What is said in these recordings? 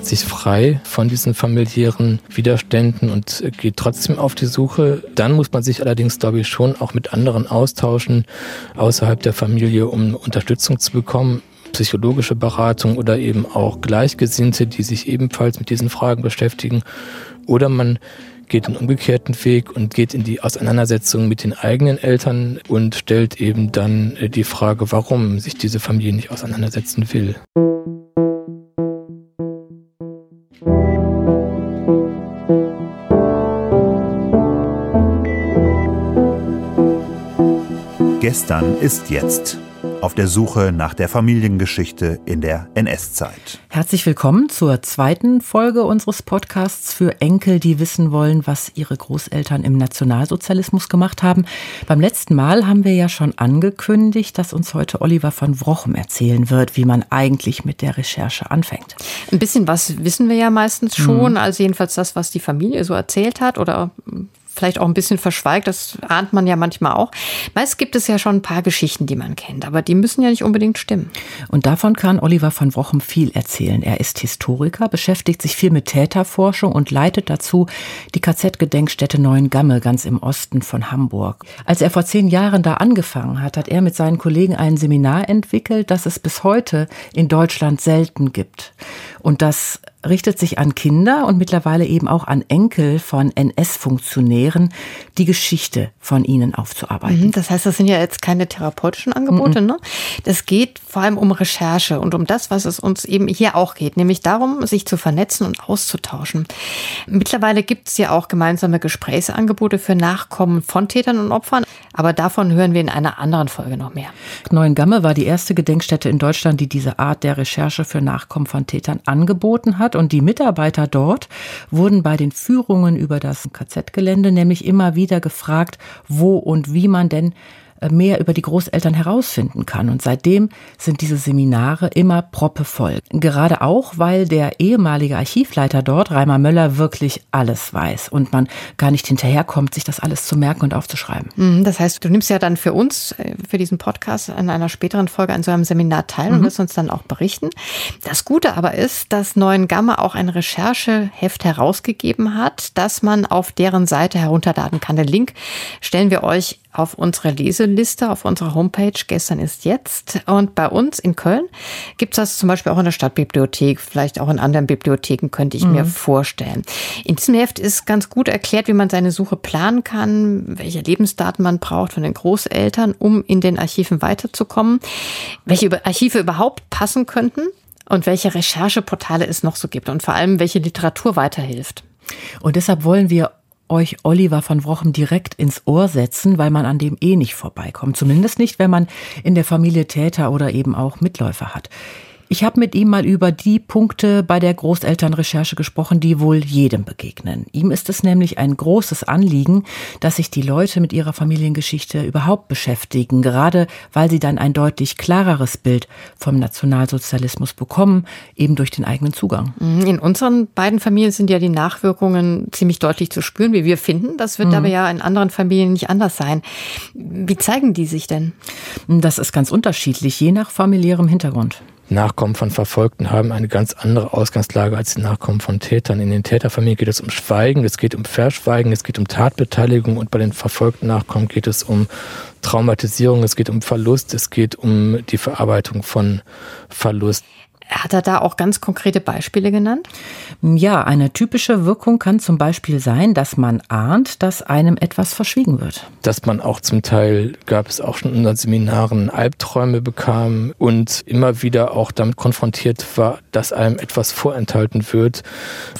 macht sich frei von diesen familiären Widerständen und geht trotzdem auf die Suche. Dann muss man sich allerdings, glaube ich, schon auch mit anderen austauschen außerhalb der Familie, um Unterstützung zu bekommen psychologische Beratung oder eben auch Gleichgesinnte, die sich ebenfalls mit diesen Fragen beschäftigen. Oder man geht den umgekehrten Weg und geht in die Auseinandersetzung mit den eigenen Eltern und stellt eben dann die Frage, warum sich diese Familie nicht auseinandersetzen will. Gestern ist jetzt auf der Suche nach der Familiengeschichte in der NS-Zeit. Herzlich willkommen zur zweiten Folge unseres Podcasts für Enkel, die wissen wollen, was ihre Großeltern im Nationalsozialismus gemacht haben. Beim letzten Mal haben wir ja schon angekündigt, dass uns heute Oliver von Wrochem erzählen wird, wie man eigentlich mit der Recherche anfängt. Ein bisschen was wissen wir ja meistens schon, mhm. also jedenfalls das, was die Familie so erzählt hat oder vielleicht auch ein bisschen verschweigt. Das ahnt man ja manchmal auch. Meist gibt es ja schon ein paar Geschichten, die man kennt, aber die müssen ja nicht unbedingt stimmen. Und davon kann Oliver von Wochem viel erzählen. Er ist Historiker, beschäftigt sich viel mit Täterforschung und leitet dazu die KZ-Gedenkstätte Neuengamme ganz im Osten von Hamburg. Als er vor zehn Jahren da angefangen hat, hat er mit seinen Kollegen ein Seminar entwickelt, das es bis heute in Deutschland selten gibt. Und das richtet sich an Kinder und mittlerweile eben auch an Enkel von NS-Funktionären, die Geschichte von ihnen aufzuarbeiten. Mhm, das heißt, das sind ja jetzt keine therapeutischen Angebote, mhm. ne? Das geht vor allem um Recherche und um das, was es uns eben hier auch geht, nämlich darum, sich zu vernetzen und auszutauschen. Mittlerweile gibt es ja auch gemeinsame Gesprächsangebote für Nachkommen von Tätern und Opfern, aber davon hören wir in einer anderen Folge noch mehr. Neuengamme war die erste Gedenkstätte in Deutschland, die diese Art der Recherche für Nachkommen von Tätern angeboten hat. Und die Mitarbeiter dort wurden bei den Führungen über das KZ-Gelände nämlich immer wieder gefragt, wo und wie man denn mehr über die Großeltern herausfinden kann. Und seitdem sind diese Seminare immer proppevoll. Gerade auch, weil der ehemalige Archivleiter dort, Reimer Möller, wirklich alles weiß und man gar nicht hinterherkommt, sich das alles zu merken und aufzuschreiben. Mhm, das heißt, du nimmst ja dann für uns, äh, für diesen Podcast in einer späteren Folge an so einem Seminar teil und mhm. wirst uns dann auch berichten. Das Gute aber ist, dass Neuen Gamma auch ein Rechercheheft herausgegeben hat, das man auf deren Seite herunterladen kann. Den Link stellen wir euch auf unsere Leseliste, auf unserer Homepage Gestern ist jetzt. Und bei uns in Köln gibt es das zum Beispiel auch in der Stadtbibliothek, vielleicht auch in anderen Bibliotheken, könnte ich mhm. mir vorstellen. In diesem Heft ist ganz gut erklärt, wie man seine Suche planen kann, welche Lebensdaten man braucht von den Großeltern, um in den Archiven weiterzukommen, welche Archive überhaupt passen könnten und welche Rechercheportale es noch so gibt und vor allem, welche Literatur weiterhilft. Und deshalb wollen wir euch Oliver von Wrochem direkt ins Ohr setzen, weil man an dem eh nicht vorbeikommt. Zumindest nicht, wenn man in der Familie Täter oder eben auch Mitläufer hat. Ich habe mit ihm mal über die Punkte bei der Großelternrecherche gesprochen, die wohl jedem begegnen. Ihm ist es nämlich ein großes Anliegen, dass sich die Leute mit ihrer Familiengeschichte überhaupt beschäftigen, gerade weil sie dann ein deutlich klareres Bild vom Nationalsozialismus bekommen, eben durch den eigenen Zugang. Mhm. In unseren beiden Familien sind ja die Nachwirkungen ziemlich deutlich zu spüren, wie wir finden. Das wird mhm. aber ja in anderen Familien nicht anders sein. Wie zeigen die sich denn? Das ist ganz unterschiedlich, je nach familiärem Hintergrund. Nachkommen von Verfolgten haben eine ganz andere Ausgangslage als die Nachkommen von Tätern. In den Täterfamilien geht es um Schweigen, es geht um Verschweigen, es geht um Tatbeteiligung und bei den verfolgten Nachkommen geht es um Traumatisierung, es geht um Verlust, es geht um die Verarbeitung von Verlust. Hat er da auch ganz konkrete Beispiele genannt? Ja, eine typische Wirkung kann zum Beispiel sein, dass man ahnt, dass einem etwas verschwiegen wird. Dass man auch zum Teil, gab es auch schon in unseren Seminaren, Albträume bekam und immer wieder auch damit konfrontiert war, dass einem etwas vorenthalten wird,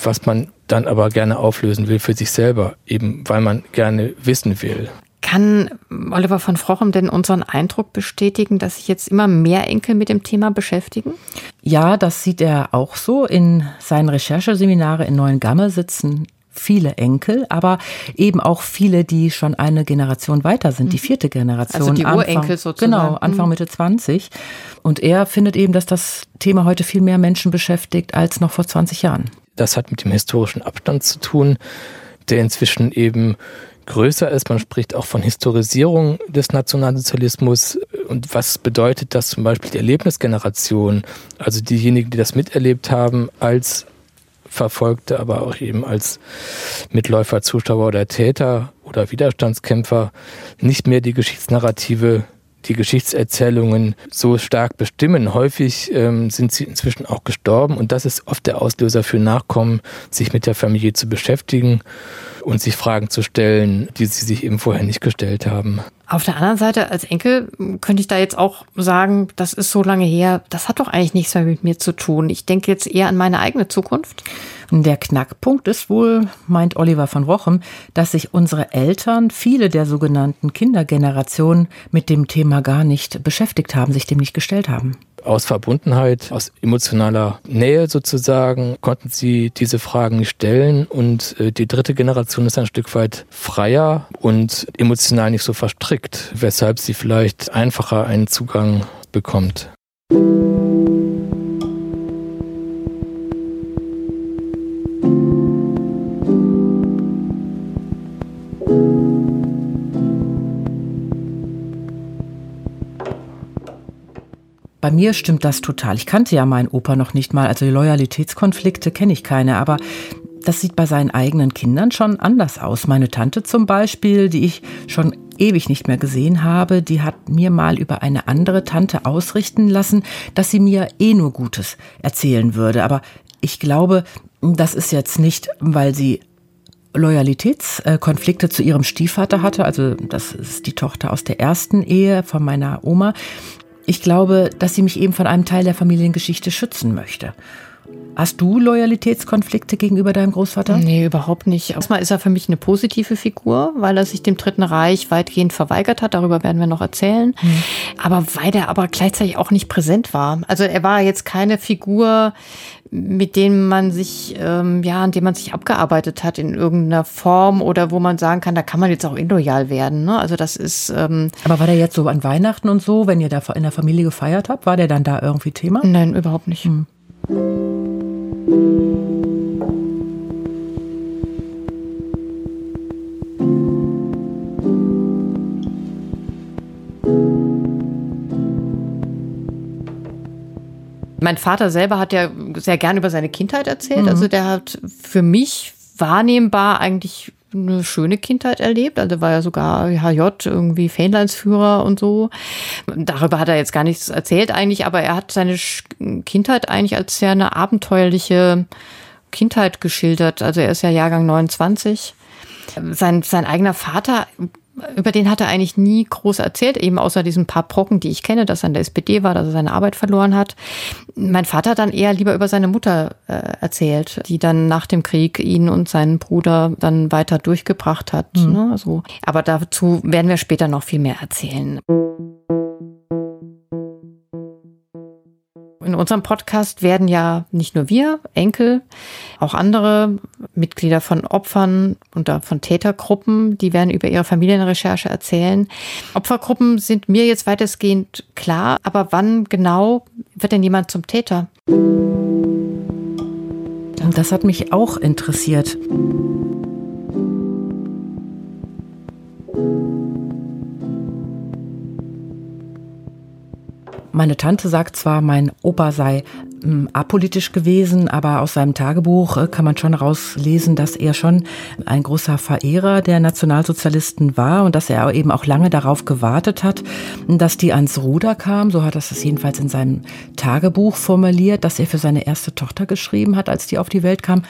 was man dann aber gerne auflösen will für sich selber, eben weil man gerne wissen will. Kann Oliver von Frochem denn unseren Eindruck bestätigen, dass sich jetzt immer mehr Enkel mit dem Thema beschäftigen? Ja, das sieht er auch so. In seinen Rechercheseminare in Neuengamme sitzen viele Enkel, aber eben auch viele, die schon eine Generation weiter sind, die mhm. vierte Generation. Also die Urenkel sozusagen. Genau, Anfang mhm. Mitte 20. Und er findet eben, dass das Thema heute viel mehr Menschen beschäftigt als noch vor 20 Jahren. Das hat mit dem historischen Abstand zu tun, der inzwischen eben größer ist. Man spricht auch von Historisierung des Nationalsozialismus. Und was bedeutet das zum Beispiel die Erlebnisgeneration, also diejenigen, die das miterlebt haben, als Verfolgte, aber auch eben als Mitläufer, Zuschauer oder Täter oder Widerstandskämpfer nicht mehr die Geschichtsnarrative die Geschichtserzählungen so stark bestimmen. Häufig ähm, sind sie inzwischen auch gestorben und das ist oft der Auslöser für Nachkommen, sich mit der Familie zu beschäftigen und sich Fragen zu stellen, die sie sich eben vorher nicht gestellt haben. Auf der anderen Seite, als Enkel könnte ich da jetzt auch sagen, das ist so lange her, das hat doch eigentlich nichts mehr mit mir zu tun. Ich denke jetzt eher an meine eigene Zukunft. Der Knackpunkt ist wohl, meint Oliver von Rochem, dass sich unsere Eltern, viele der sogenannten Kindergenerationen, mit dem Thema gar nicht beschäftigt haben, sich dem nicht gestellt haben aus Verbundenheit, aus emotionaler Nähe sozusagen, konnten sie diese Fragen stellen. Und äh, die dritte Generation ist ein Stück weit freier und emotional nicht so verstrickt, weshalb sie vielleicht einfacher einen Zugang bekommt. Bei mir stimmt das total. Ich kannte ja meinen Opa noch nicht mal, also Loyalitätskonflikte kenne ich keine, aber das sieht bei seinen eigenen Kindern schon anders aus. Meine Tante zum Beispiel, die ich schon ewig nicht mehr gesehen habe, die hat mir mal über eine andere Tante ausrichten lassen, dass sie mir eh nur Gutes erzählen würde. Aber ich glaube, das ist jetzt nicht, weil sie Loyalitätskonflikte zu ihrem Stiefvater hatte, also das ist die Tochter aus der ersten Ehe von meiner Oma, ich glaube, dass sie mich eben von einem Teil der Familiengeschichte schützen möchte. Hast du Loyalitätskonflikte gegenüber deinem Großvater? Nee, überhaupt nicht. Erstmal ist er für mich eine positive Figur, weil er sich dem Dritten Reich weitgehend verweigert hat. Darüber werden wir noch erzählen. Mhm. Aber weil er aber gleichzeitig auch nicht präsent war. Also er war jetzt keine Figur, mit dem man sich, ähm, ja, an dem man sich abgearbeitet hat in irgendeiner Form oder wo man sagen kann, da kann man jetzt auch illoyal werden. Ne? Also das ist. Ähm Aber war der jetzt so an Weihnachten und so, wenn ihr da in der Familie gefeiert habt, war der dann da irgendwie Thema? Nein, überhaupt nicht. Hm. Mein Vater selber hat ja sehr gern über seine Kindheit erzählt. Mhm. Also der hat für mich wahrnehmbar eigentlich eine schöne Kindheit erlebt. Also war ja sogar HJ irgendwie Fähnleinsführer und so. Darüber hat er jetzt gar nichts erzählt eigentlich, aber er hat seine Kindheit eigentlich als sehr eine abenteuerliche Kindheit geschildert. Also er ist ja Jahrgang 29. Sein, sein eigener Vater über den hat er eigentlich nie groß erzählt, eben außer diesen paar Brocken, die ich kenne, dass er in der SPD war, dass er seine Arbeit verloren hat. Mein Vater hat dann eher lieber über seine Mutter äh, erzählt, die dann nach dem Krieg ihn und seinen Bruder dann weiter durchgebracht hat. Mhm. Ne, so. Aber dazu werden wir später noch viel mehr erzählen. In unserem Podcast werden ja nicht nur wir, Enkel, auch andere Mitglieder von Opfern und von Tätergruppen, die werden über ihre Familienrecherche erzählen. Opfergruppen sind mir jetzt weitestgehend klar, aber wann genau wird denn jemand zum Täter? Das hat mich auch interessiert. Meine Tante sagt zwar, mein Opa sei ähm, apolitisch gewesen, aber aus seinem Tagebuch äh, kann man schon rauslesen, dass er schon ein großer Verehrer der Nationalsozialisten war und dass er eben auch lange darauf gewartet hat, dass die ans Ruder kam. So hat er es jedenfalls in seinem Tagebuch formuliert, dass er für seine erste Tochter geschrieben hat, als die auf die Welt kam.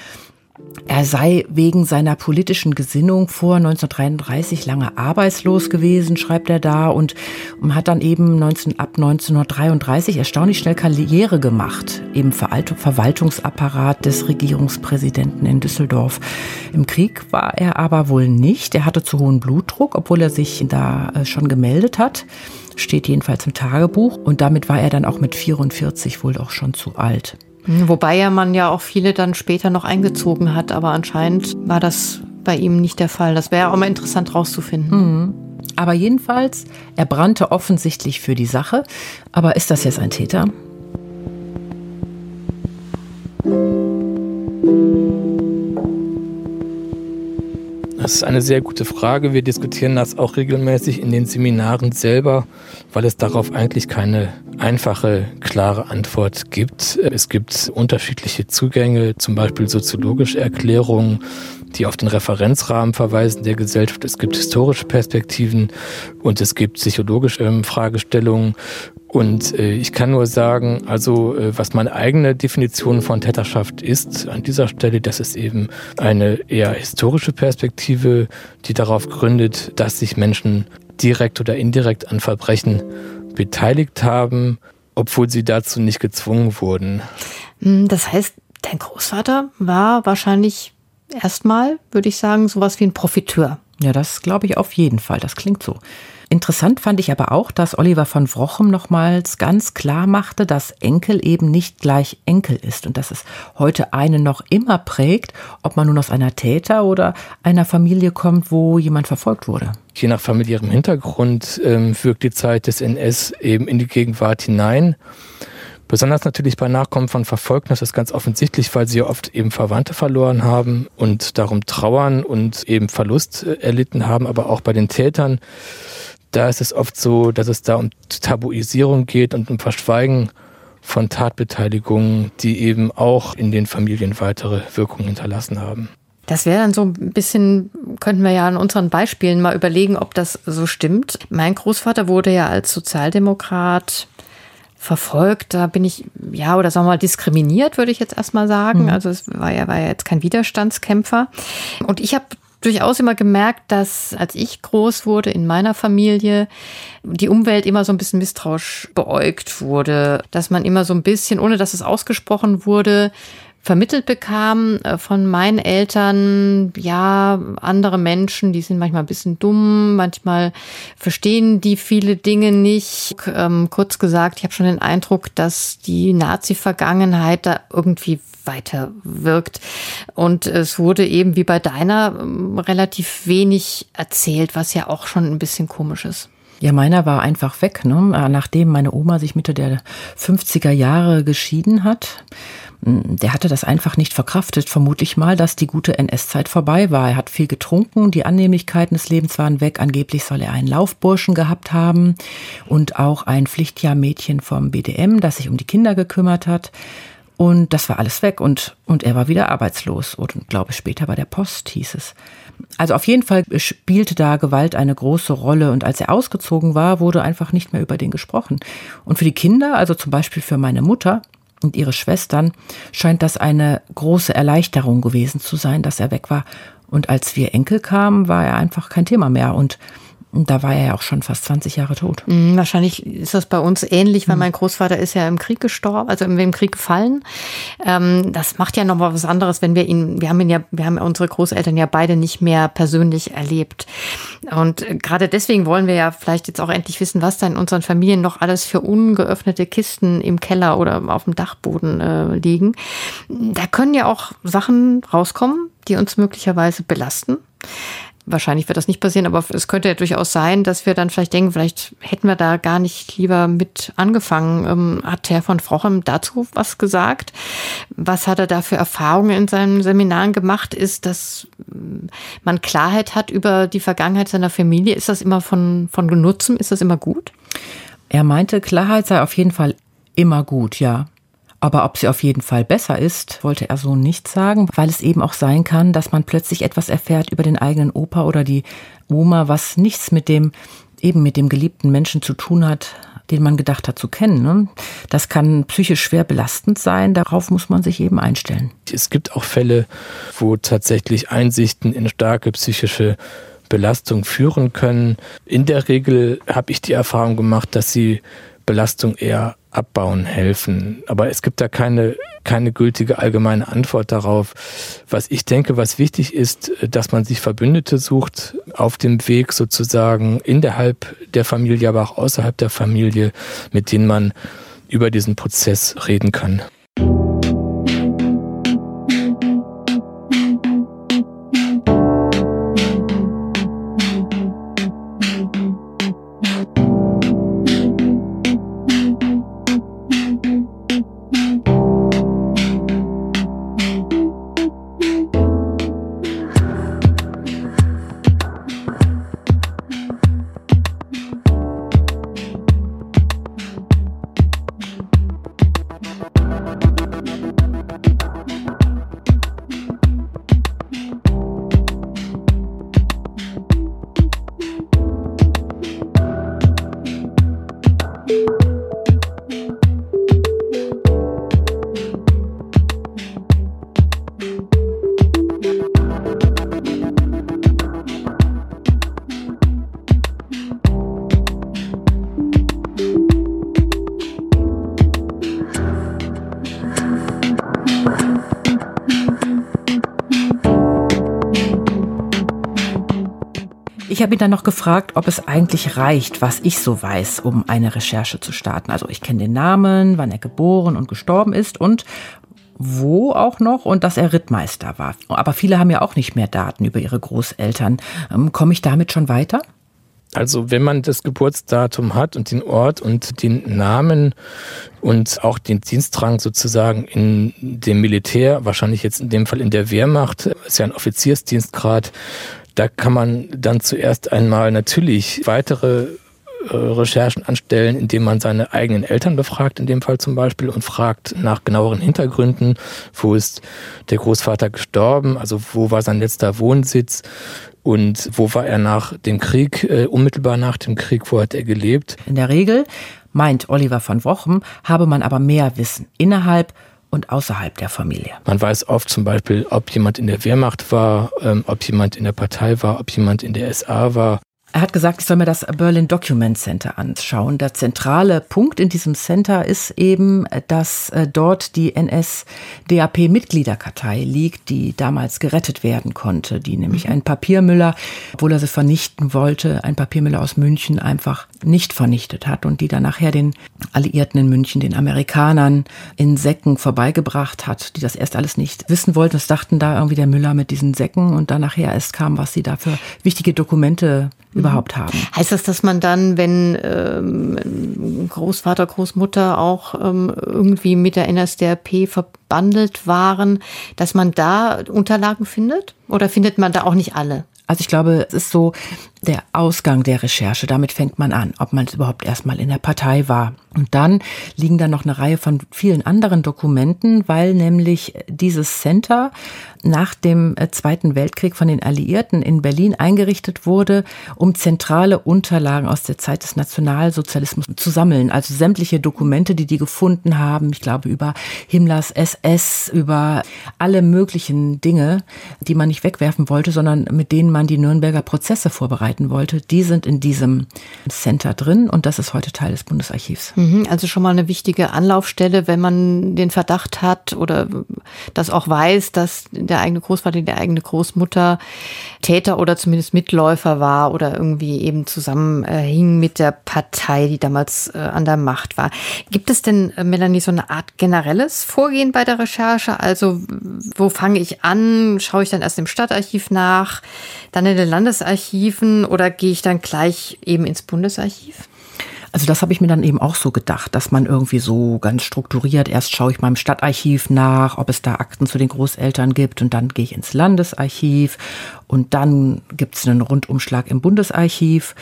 Er sei wegen seiner politischen Gesinnung vor 1933 lange arbeitslos gewesen, schreibt er da, und hat dann eben 19, ab 1933 erstaunlich schnell Karriere gemacht im Verwaltungsapparat des Regierungspräsidenten in Düsseldorf. Im Krieg war er aber wohl nicht. Er hatte zu hohen Blutdruck, obwohl er sich da äh, schon gemeldet hat. Steht jedenfalls im Tagebuch. Und damit war er dann auch mit 44 wohl auch schon zu alt. Wobei ja man ja auch viele dann später noch eingezogen hat, aber anscheinend war das bei ihm nicht der Fall. Das wäre auch mal interessant rauszufinden. Mhm. Aber jedenfalls, er brannte offensichtlich für die Sache. Aber ist das jetzt ein Täter? Das ist eine sehr gute Frage. Wir diskutieren das auch regelmäßig in den Seminaren selber, weil es darauf eigentlich keine einfache, klare Antwort gibt. Es gibt unterschiedliche Zugänge, zum Beispiel soziologische Erklärungen, die auf den Referenzrahmen verweisen der Gesellschaft. Es gibt historische Perspektiven und es gibt psychologische ähm, Fragestellungen. Und äh, ich kann nur sagen, also äh, was meine eigene Definition von Täterschaft ist an dieser Stelle, das ist eben eine eher historische Perspektive, die darauf gründet, dass sich Menschen direkt oder indirekt an Verbrechen beteiligt haben, obwohl sie dazu nicht gezwungen wurden. Hm, das heißt, dein Großvater war wahrscheinlich erstmal, würde ich sagen, sowas wie ein Profiteur. Ja, das glaube ich auf jeden Fall. Das klingt so. Interessant fand ich aber auch, dass Oliver von Wrochem nochmals ganz klar machte, dass Enkel eben nicht gleich Enkel ist und dass es heute einen noch immer prägt, ob man nun aus einer Täter- oder einer Familie kommt, wo jemand verfolgt wurde. Je nach familiärem Hintergrund ähm, wirkt die Zeit des NS eben in die Gegenwart hinein. Besonders natürlich bei Nachkommen von Verfolgten das ist ganz offensichtlich, weil sie ja oft eben Verwandte verloren haben und darum trauern und eben Verlust äh, erlitten haben, aber auch bei den Tätern da ist es oft so, dass es da um Tabuisierung geht und um Verschweigen von Tatbeteiligungen, die eben auch in den Familien weitere Wirkungen hinterlassen haben. Das wäre dann so ein bisschen, könnten wir ja an unseren Beispielen mal überlegen, ob das so stimmt. Mein Großvater wurde ja als Sozialdemokrat verfolgt. Da bin ich, ja, oder sagen wir mal, diskriminiert, würde ich jetzt erstmal sagen. Mhm. Also es war ja, war ja jetzt kein Widerstandskämpfer. Und ich habe durchaus immer gemerkt, dass als ich groß wurde in meiner Familie, die Umwelt immer so ein bisschen misstrauisch beäugt wurde, dass man immer so ein bisschen, ohne dass es ausgesprochen wurde, vermittelt bekam äh, von meinen Eltern, ja, andere Menschen, die sind manchmal ein bisschen dumm, manchmal verstehen die viele Dinge nicht. Ähm, kurz gesagt, ich habe schon den Eindruck, dass die Nazi-Vergangenheit da irgendwie weiter wirkt. Und es wurde eben wie bei deiner ähm, relativ wenig erzählt, was ja auch schon ein bisschen komisch ist. Ja, meiner war einfach weg, ne? Äh, nachdem meine Oma sich Mitte der 50er Jahre geschieden hat. Hm, der hatte das einfach nicht verkraftet, vermutlich mal, dass die gute NS-Zeit vorbei war. Er hat viel getrunken, die Annehmlichkeiten des Lebens waren weg. Angeblich soll er einen Laufburschen gehabt haben und auch ein Pflichtjahrmädchen vom BDM, das sich um die Kinder gekümmert hat. Und das war alles weg und, und er war wieder arbeitslos. Und glaube später bei der Post hieß es. Also auf jeden Fall spielte da Gewalt eine große Rolle. Und als er ausgezogen war, wurde einfach nicht mehr über den gesprochen. Und für die Kinder, also zum Beispiel für meine Mutter und ihre Schwestern, scheint das eine große Erleichterung gewesen zu sein, dass er weg war. Und als wir Enkel kamen, war er einfach kein Thema mehr. Und da war er ja auch schon fast 20 Jahre tot. Mhm, wahrscheinlich ist das bei uns ähnlich, weil mhm. mein Großvater ist ja im Krieg gestorben, also im Krieg gefallen. Ähm, das macht ja nochmal was anderes, wenn wir ihn, wir haben ihn ja, wir haben unsere Großeltern ja beide nicht mehr persönlich erlebt. Und gerade deswegen wollen wir ja vielleicht jetzt auch endlich wissen, was da in unseren Familien noch alles für ungeöffnete Kisten im Keller oder auf dem Dachboden äh, liegen. Da können ja auch Sachen rauskommen, die uns möglicherweise belasten. Wahrscheinlich wird das nicht passieren, aber es könnte ja durchaus sein, dass wir dann vielleicht denken, vielleicht hätten wir da gar nicht lieber mit angefangen. Ähm, hat Herr von Frochem dazu was gesagt? Was hat er da für Erfahrungen in seinen Seminaren gemacht? Ist, dass mm, man Klarheit hat über die Vergangenheit seiner Familie? Ist das immer von, von Nutzen? Ist das immer gut? Er meinte, Klarheit sei auf jeden Fall immer gut, ja. Aber ob sie auf jeden Fall besser ist, wollte er so nicht sagen, weil es eben auch sein kann, dass man plötzlich etwas erfährt über den eigenen Opa oder die Oma, was nichts mit dem, eben mit dem geliebten Menschen zu tun hat, den man gedacht hat zu kennen. Ne? Das kann psychisch schwer belastend sein, darauf muss man sich eben einstellen. Es gibt auch Fälle, wo tatsächlich Einsichten in starke psychische Belastung führen können. In der Regel habe ich die Erfahrung gemacht, dass sie Belastung eher abbauen helfen. Aber es gibt da keine, keine gültige allgemeine Antwort darauf. Was ich denke, was wichtig ist, dass man sich Verbündete sucht auf dem Weg sozusagen innerhalb der Familie, aber auch außerhalb der Familie, mit denen man über diesen Prozess reden kann. Habe ihn dann noch gefragt, ob es eigentlich reicht, was ich so weiß, um eine Recherche zu starten. Also ich kenne den Namen, wann er geboren und gestorben ist und wo auch noch und dass er Rittmeister war. Aber viele haben ja auch nicht mehr Daten über ihre Großeltern. Ähm, komme ich damit schon weiter? Also wenn man das Geburtsdatum hat und den Ort und den Namen und auch den Dienstrang sozusagen in dem Militär, wahrscheinlich jetzt in dem Fall in der Wehrmacht, ist ja ein Offiziersdienstgrad, da kann man dann zuerst einmal natürlich weitere äh, Recherchen anstellen, indem man seine eigenen Eltern befragt, in dem Fall zum Beispiel, und fragt nach genaueren Hintergründen, wo ist der Großvater gestorben, also wo war sein letzter Wohnsitz? Und wo war er nach dem Krieg, äh, unmittelbar nach dem Krieg, wo hat er gelebt. In der Regel, meint Oliver von Wochem, habe man aber mehr Wissen innerhalb und außerhalb der Familie. Man weiß oft zum Beispiel, ob jemand in der Wehrmacht war, ähm, ob jemand in der Partei war, ob jemand in der SA war. Er hat gesagt, ich soll mir das Berlin Document Center anschauen. Der zentrale Punkt in diesem Center ist eben, dass äh, dort die NSDAP-Mitgliederkartei liegt, die damals gerettet werden konnte, die nämlich mhm. einen Papiermüller, obwohl er sie vernichten wollte, ein Papiermüller aus München einfach nicht vernichtet hat und die dann nachher den Alliierten in München, den Amerikanern in Säcken vorbeigebracht hat, die das erst alles nicht wissen wollten. Das dachten da irgendwie der Müller mit diesen Säcken und dann nachher erst kam, was sie da für wichtige Dokumente überhaupt haben. Heißt das, dass man dann, wenn ähm, Großvater, Großmutter auch ähm, irgendwie mit der NSDAP verbandelt waren, dass man da Unterlagen findet? Oder findet man da auch nicht alle? Also ich glaube, es ist so der Ausgang der Recherche. Damit fängt man an, ob man überhaupt erstmal in der Partei war. Und dann liegen da noch eine Reihe von vielen anderen Dokumenten, weil nämlich dieses Center nach dem äh, Zweiten Weltkrieg von den Alliierten in Berlin eingerichtet wurde, um zentrale Unterlagen aus der Zeit des Nationalsozialismus zu sammeln. Also sämtliche Dokumente, die die gefunden haben, ich glaube über Himmlers SS, über alle möglichen Dinge, die man nicht wegwerfen wollte, sondern mit denen man die Nürnberger Prozesse vorbereiten wollte, die sind in diesem Center drin und das ist heute Teil des Bundesarchivs. Mhm, also schon mal eine wichtige Anlaufstelle, wenn man den Verdacht hat oder das auch weiß, dass der eigene Großvater, die eigene Großmutter Täter oder zumindest Mitläufer war oder irgendwie eben zusammenhing mit der Partei, die damals äh, an der Macht war. Gibt es denn, äh, Melanie, so eine Art generelles Vorgehen bei der Recherche? Also wo fange ich an? Schaue ich dann erst im Stadtarchiv nach, dann in den Landesarchiven oder gehe ich dann gleich eben ins Bundesarchiv? Also das habe ich mir dann eben auch so gedacht, dass man irgendwie so ganz strukturiert, erst schaue ich mal im Stadtarchiv nach, ob es da Akten zu den Großeltern gibt und dann gehe ich ins Landesarchiv und dann gibt es einen Rundumschlag im Bundesarchiv.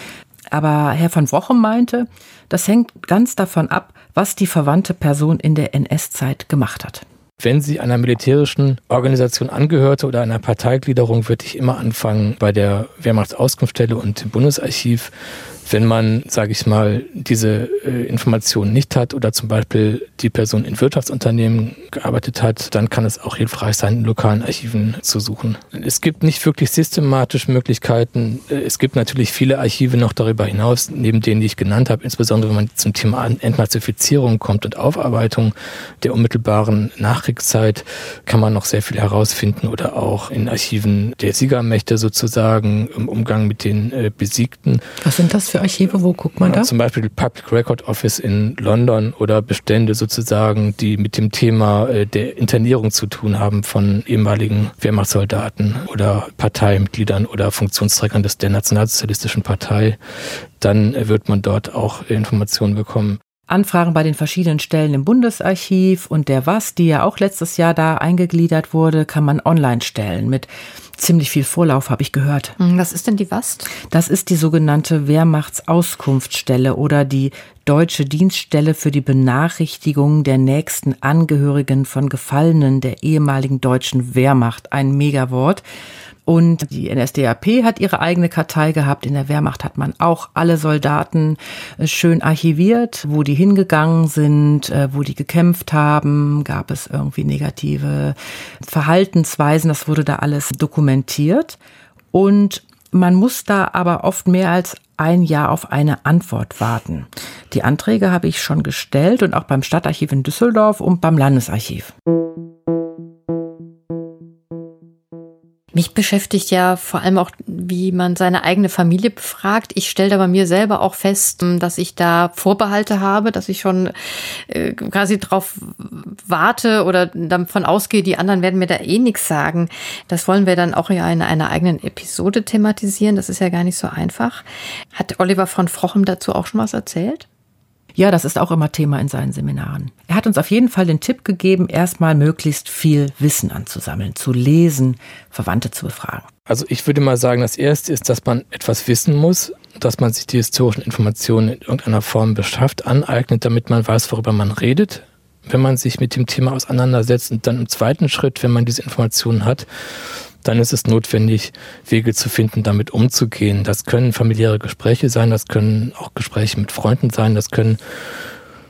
Aber Herr von Wochem meinte, das hängt ganz davon ab, was die verwandte Person in der NS-Zeit gemacht hat. Wenn sie einer militärischen Organisation angehörte oder einer Parteigliederung, würde ich immer anfangen bei der Wehrmachtsauskunftsstelle und dem Bundesarchiv wenn man, sage ich mal, diese äh, Informationen nicht hat oder zum Beispiel die Person in Wirtschaftsunternehmen gearbeitet hat, dann kann es auch hilfreich sein, in lokalen Archiven zu suchen. Es gibt nicht wirklich systematisch Möglichkeiten. Äh, es gibt natürlich viele Archive noch darüber hinaus, neben denen, die ich genannt habe, insbesondere wenn man zum Thema Entnazifizierung kommt und Aufarbeitung der unmittelbaren Nachkriegszeit, kann man noch sehr viel herausfinden oder auch in Archiven der Siegermächte sozusagen im Umgang mit den äh, Besiegten. Was sind das für für Archive? Wo guckt man da? Zum Beispiel Public Record Office in London oder Bestände sozusagen, die mit dem Thema äh, der Internierung zu tun haben von ehemaligen Wehrmachtssoldaten oder Parteimitgliedern oder Funktionsträgern des, der Nationalsozialistischen Partei. Dann wird man dort auch Informationen bekommen. Anfragen bei den verschiedenen Stellen im Bundesarchiv und der WAS, die ja auch letztes Jahr da eingegliedert wurde, kann man online stellen mit ziemlich viel Vorlauf, habe ich gehört. Hm, was ist denn die WAST? Das ist die sogenannte Wehrmachtsauskunftsstelle oder die Deutsche Dienststelle für die Benachrichtigung der nächsten Angehörigen von Gefallenen der ehemaligen deutschen Wehrmacht. Ein Megawort. Und die NSDAP hat ihre eigene Kartei gehabt. In der Wehrmacht hat man auch alle Soldaten äh, schön archiviert, wo die hingegangen sind, äh, wo die gekämpft haben. Gab es irgendwie negative Verhaltensweisen. Das wurde da alles dokumentiert. Und man muss da aber oft mehr als ein Jahr auf eine Antwort warten. Die Anträge habe ich schon gestellt und auch beim Stadtarchiv in Düsseldorf und beim Landesarchiv. Mich beschäftigt ja vor allem auch, wie man seine eigene Familie befragt. Ich stelle da bei mir selber auch fest, dass ich da Vorbehalte habe, dass ich schon äh, quasi drauf warte oder davon ausgehe, die anderen werden mir da eh nichts sagen. Das wollen wir dann auch ja in einer eigenen Episode thematisieren. Das ist ja gar nicht so einfach. Hat Oliver von Frochem dazu auch schon was erzählt? Ja, das ist auch immer Thema in seinen Seminaren. Er hat uns auf jeden Fall den Tipp gegeben, erstmal möglichst viel Wissen anzusammeln, zu lesen, Verwandte zu befragen. Also ich würde mal sagen, das Erste ist, dass man etwas wissen muss, dass man sich die historischen Informationen in irgendeiner Form beschafft, aneignet, damit man weiß, worüber man redet. Wenn man sich mit dem Thema auseinandersetzt und dann im zweiten Schritt, wenn man diese Informationen hat, dann ist es notwendig, Wege zu finden, damit umzugehen. Das können familiäre Gespräche sein, das können auch Gespräche mit Freunden sein, das können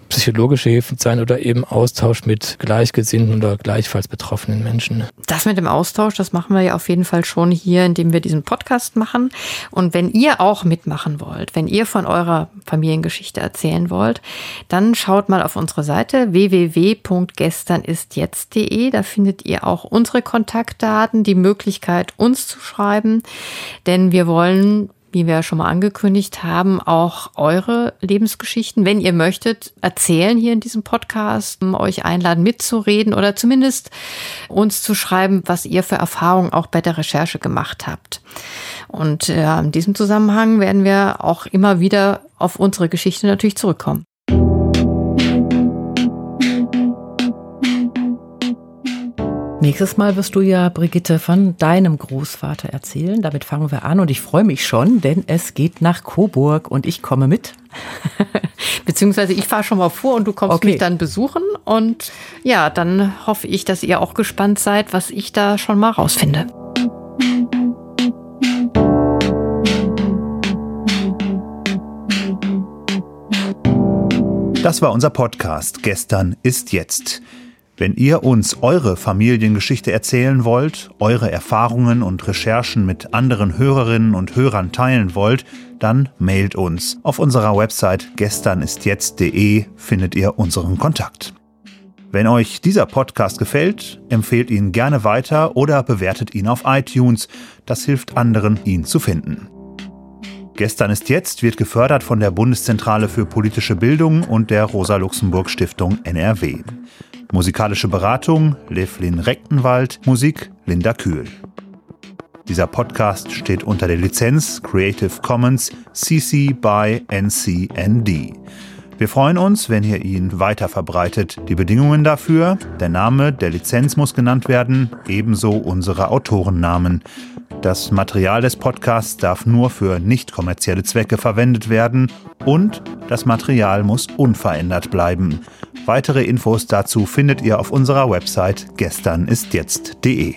psychologische Hilfe sein oder eben Austausch mit gleichgesinnten oder gleichfalls betroffenen Menschen. Das mit dem Austausch, das machen wir ja auf jeden Fall schon hier, indem wir diesen Podcast machen. Und wenn ihr auch mitmachen wollt, wenn ihr von eurer Familiengeschichte erzählen wollt, dann schaut mal auf unsere Seite www.gesternistjetzt.de. Da findet ihr auch unsere Kontaktdaten, die Möglichkeit, uns zu schreiben. Denn wir wollen wie wir schon mal angekündigt haben, auch eure Lebensgeschichten, wenn ihr möchtet, erzählen hier in diesem Podcast, euch einladen mitzureden oder zumindest uns zu schreiben, was ihr für Erfahrungen auch bei der Recherche gemacht habt. Und in diesem Zusammenhang werden wir auch immer wieder auf unsere Geschichte natürlich zurückkommen. Nächstes Mal wirst du ja, Brigitte, von deinem Großvater erzählen. Damit fangen wir an und ich freue mich schon, denn es geht nach Coburg und ich komme mit. Beziehungsweise ich fahre schon mal vor und du kommst okay. mich dann besuchen. Und ja, dann hoffe ich, dass ihr auch gespannt seid, was ich da schon mal rausfinde. Das war unser Podcast. Gestern ist jetzt. Wenn ihr uns eure Familiengeschichte erzählen wollt, eure Erfahrungen und Recherchen mit anderen Hörerinnen und Hörern teilen wollt, dann mailt uns. Auf unserer Website gesternistjetzt.de findet ihr unseren Kontakt. Wenn euch dieser Podcast gefällt, empfehlt ihn gerne weiter oder bewertet ihn auf iTunes. Das hilft anderen, ihn zu finden. Gestern ist jetzt wird gefördert von der Bundeszentrale für politische Bildung und der Rosa-Luxemburg-Stiftung NRW. Musikalische Beratung Levlin Rechtenwald, Musik Linda Kühl. Dieser Podcast steht unter der Lizenz Creative Commons CC by NCND. Wir freuen uns, wenn ihr ihn weiter verbreitet. Die Bedingungen dafür, der Name der Lizenz muss genannt werden, ebenso unsere Autorennamen. Das Material des Podcasts darf nur für nicht kommerzielle Zwecke verwendet werden und das Material muss unverändert bleiben. Weitere Infos dazu findet ihr auf unserer Website gesternistjetzt.de.